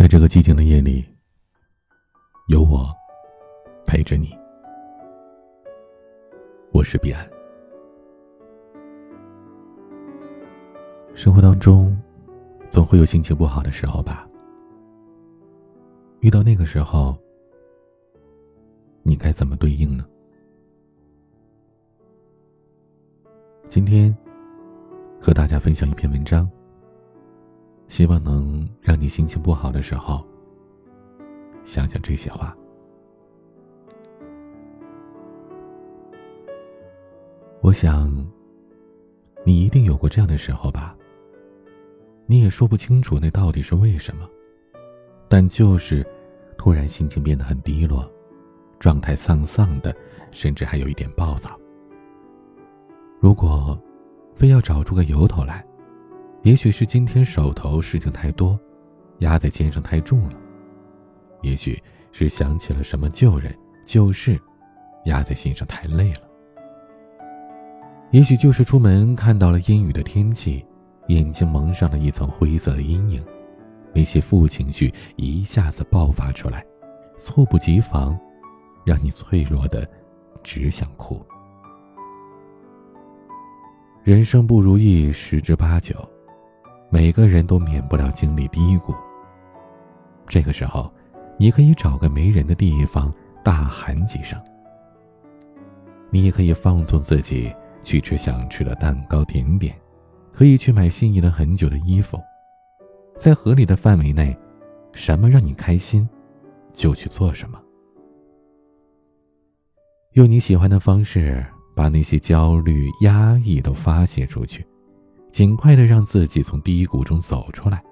在这个寂静的夜里，有我陪着你。我是彼岸。生活当中，总会有心情不好的时候吧？遇到那个时候，你该怎么对应呢？今天和大家分享一篇文章。希望能让你心情不好的时候，想想这些话。我想，你一定有过这样的时候吧。你也说不清楚那到底是为什么，但就是突然心情变得很低落，状态丧丧的，甚至还有一点暴躁。如果非要找出个由头来。也许是今天手头事情太多，压在肩上太重了；也许是想起了什么旧人旧事，压在心上太累了；也许就是出门看到了阴雨的天气，眼睛蒙上了一层灰色的阴影，那些负情绪一下子爆发出来，猝不及防，让你脆弱的只想哭。人生不如意十之八九。每个人都免不了经历低谷。这个时候，你可以找个没人的地方大喊几声。你也可以放纵自己去吃想吃的蛋糕甜点，可以去买心仪了很久的衣服，在合理的范围内，什么让你开心，就去做什么。用你喜欢的方式，把那些焦虑、压抑都发泄出去。尽快的让自己从低谷中走出来。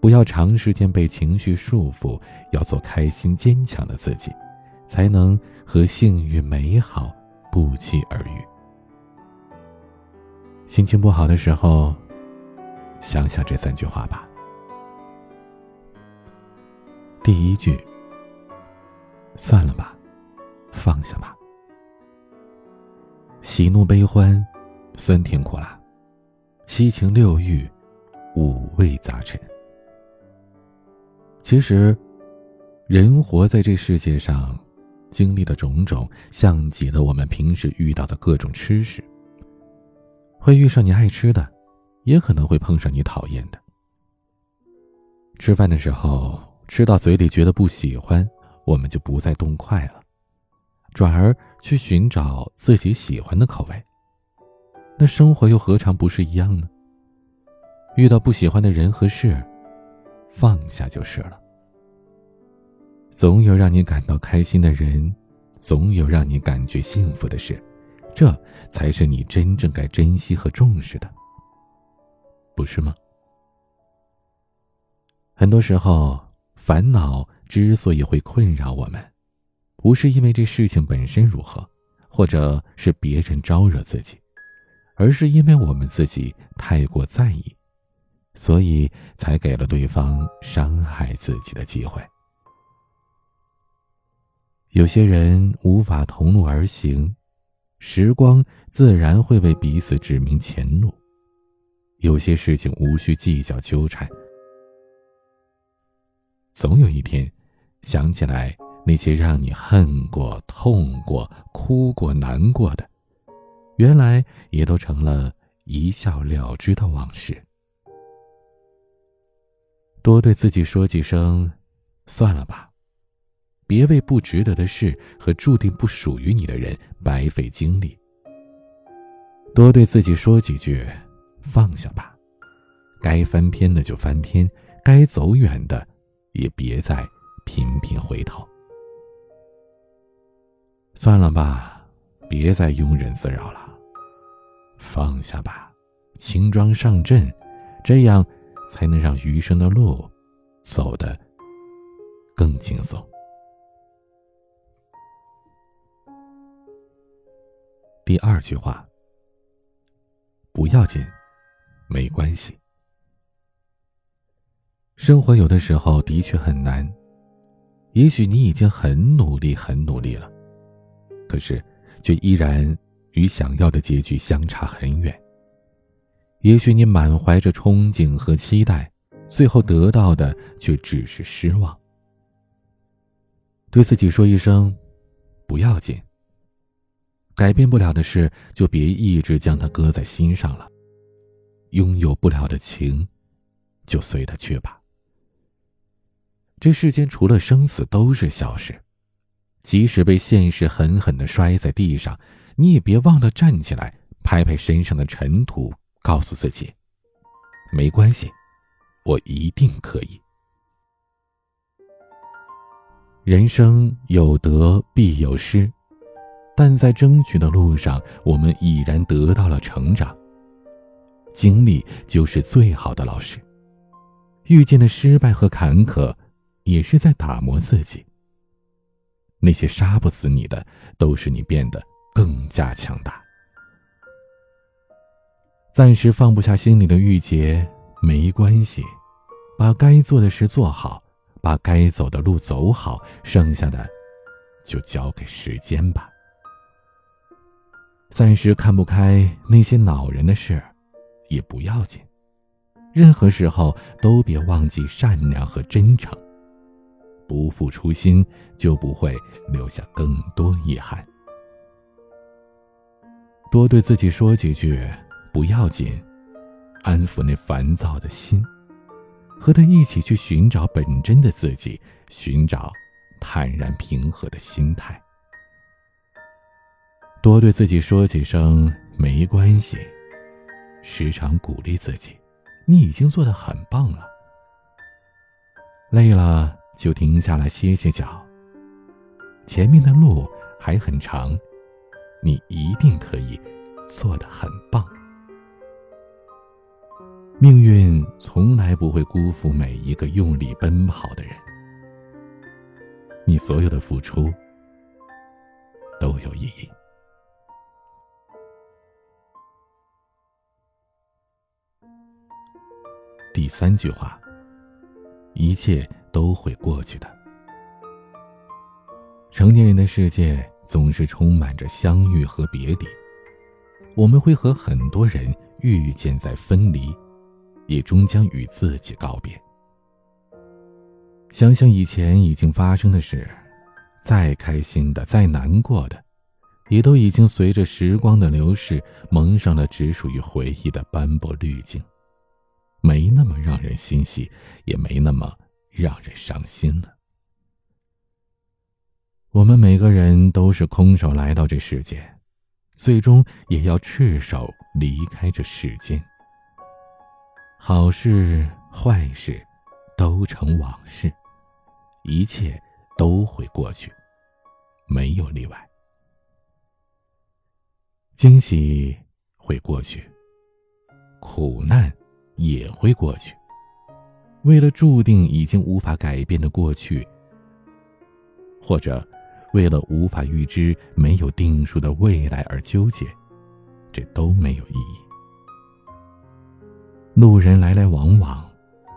不要长时间被情绪束缚，要做开心坚强的自己，才能和幸运美好不期而遇。心情不好的时候，想想这三句话吧。第一句：算了吧，放下吧。喜怒悲欢，酸甜苦辣。七情六欲，五味杂陈。其实，人活在这世界上，经历的种种，像极了我们平时遇到的各种吃食。会遇上你爱吃的，也可能会碰上你讨厌的。吃饭的时候，吃到嘴里觉得不喜欢，我们就不再动筷了，转而去寻找自己喜欢的口味。那生活又何尝不是一样呢？遇到不喜欢的人和事，放下就是了。总有让你感到开心的人，总有让你感觉幸福的事，这才是你真正该珍惜和重视的，不是吗？很多时候，烦恼之所以会困扰我们，不是因为这事情本身如何，或者是别人招惹自己。而是因为我们自己太过在意，所以才给了对方伤害自己的机会。有些人无法同路而行，时光自然会为彼此指明前路。有些事情无需计较纠缠，总有一天，想起来那些让你恨过、痛过、哭过、难过的。原来也都成了一笑了之的往事。多对自己说几声“算了吧”，别为不值得的事和注定不属于你的人白费精力。多对自己说几句“放下吧”，该翻篇的就翻篇，该走远的也别再频频回头。算了吧，别再庸人自扰了。放下吧，轻装上阵，这样才能让余生的路走得更轻松。第二句话，不要紧，没关系。生活有的时候的确很难，也许你已经很努力、很努力了，可是却依然。与想要的结局相差很远。也许你满怀着憧憬和期待，最后得到的却只是失望。对自己说一声“不要紧”，改变不了的事就别一直将它搁在心上了。拥有不了的情，就随它去吧。这世间除了生死都是小事，即使被现实狠狠的摔在地上，你也别忘了站起来，拍拍身上的尘土，告诉自己：没关系。我一定可以。人生有得必有失，但在争取的路上，我们已然得到了成长。经历就是最好的老师，遇见的失败和坎坷，也是在打磨自己。那些杀不死你的，都是你变得更加强大。暂时放不下心里的郁结，没关系。把该做的事做好，把该走的路走好，剩下的就交给时间吧。暂时看不开那些恼人的事，也不要紧。任何时候都别忘记善良和真诚。不负初心，就不会留下更多遗憾。多对自己说几句“不要紧”，安抚那烦躁的心。和他一起去寻找本真的自己，寻找坦然平和的心态。多对自己说几声没关系，时常鼓励自己，你已经做得很棒了。累了就停下来歇歇脚。前面的路还很长，你一定可以做得很棒。命运从来不会辜负每一个用力奔跑的人。你所有的付出都有意义。第三句话，一切都会过去的。成年人的世界总是充满着相遇和别离，我们会和很多人遇见在分离。也终将与自己告别。想想以前已经发生的事，再开心的、再难过的，也都已经随着时光的流逝，蒙上了只属于回忆的斑驳滤镜，没那么让人欣喜，也没那么让人伤心了。我们每个人都是空手来到这世界，最终也要赤手离开这世间。好事坏事，都成往事，一切都会过去，没有例外。惊喜会过去，苦难也会过去。为了注定已经无法改变的过去，或者为了无法预知、没有定数的未来而纠结，这都没有意义。路人来来往往，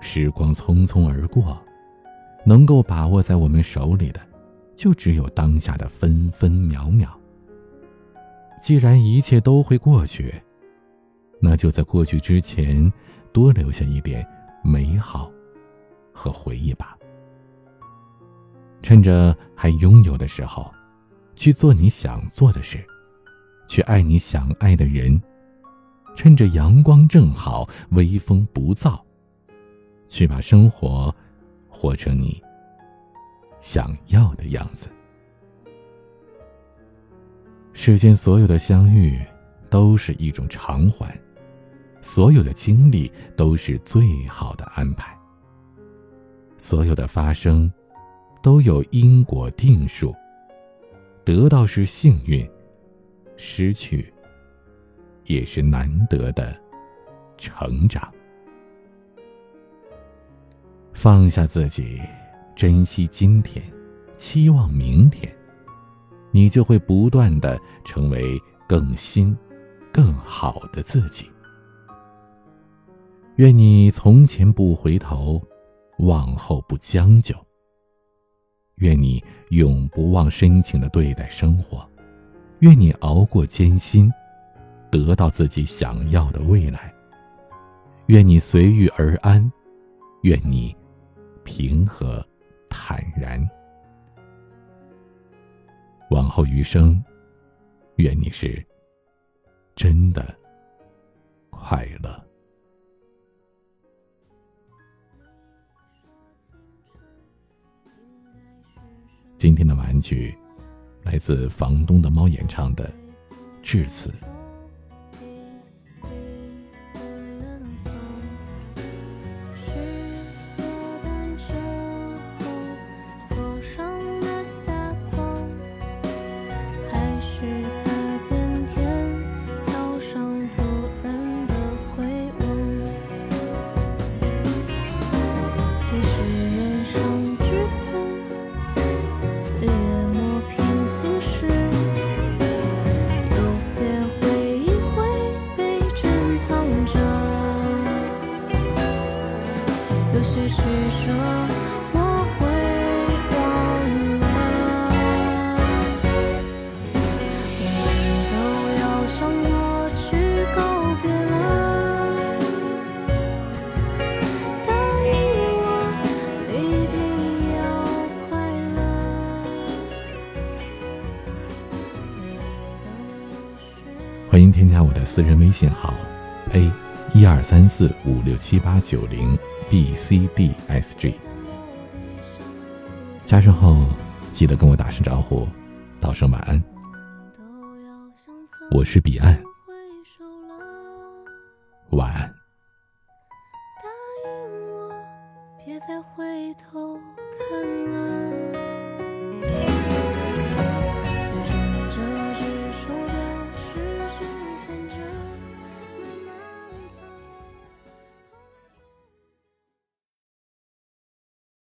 时光匆匆而过，能够把握在我们手里的，就只有当下的分分秒秒。既然一切都会过去，那就在过去之前，多留下一点美好和回忆吧。趁着还拥有的时候，去做你想做的事，去爱你想爱的人。趁着阳光正好，微风不燥，去把生活活成你想要的样子。世间所有的相遇都是一种偿还，所有的经历都是最好的安排。所有的发生都有因果定数，得到是幸运，失去。也是难得的成长。放下自己，珍惜今天，期望明天，你就会不断的成为更新、更好的自己。愿你从前不回头，往后不将就。愿你永不忘深情的对待生活。愿你熬过艰辛。得到自己想要的未来。愿你随遇而安，愿你平和坦然。往后余生，愿你是真的快乐。今天的玩具，来自房东的猫演唱的《至此》。欢迎添加我的私人微信号：a 一二三四五六七八九零。b c d s g，加上后记得跟我打声招呼，道声晚安。我是彼岸，晚安。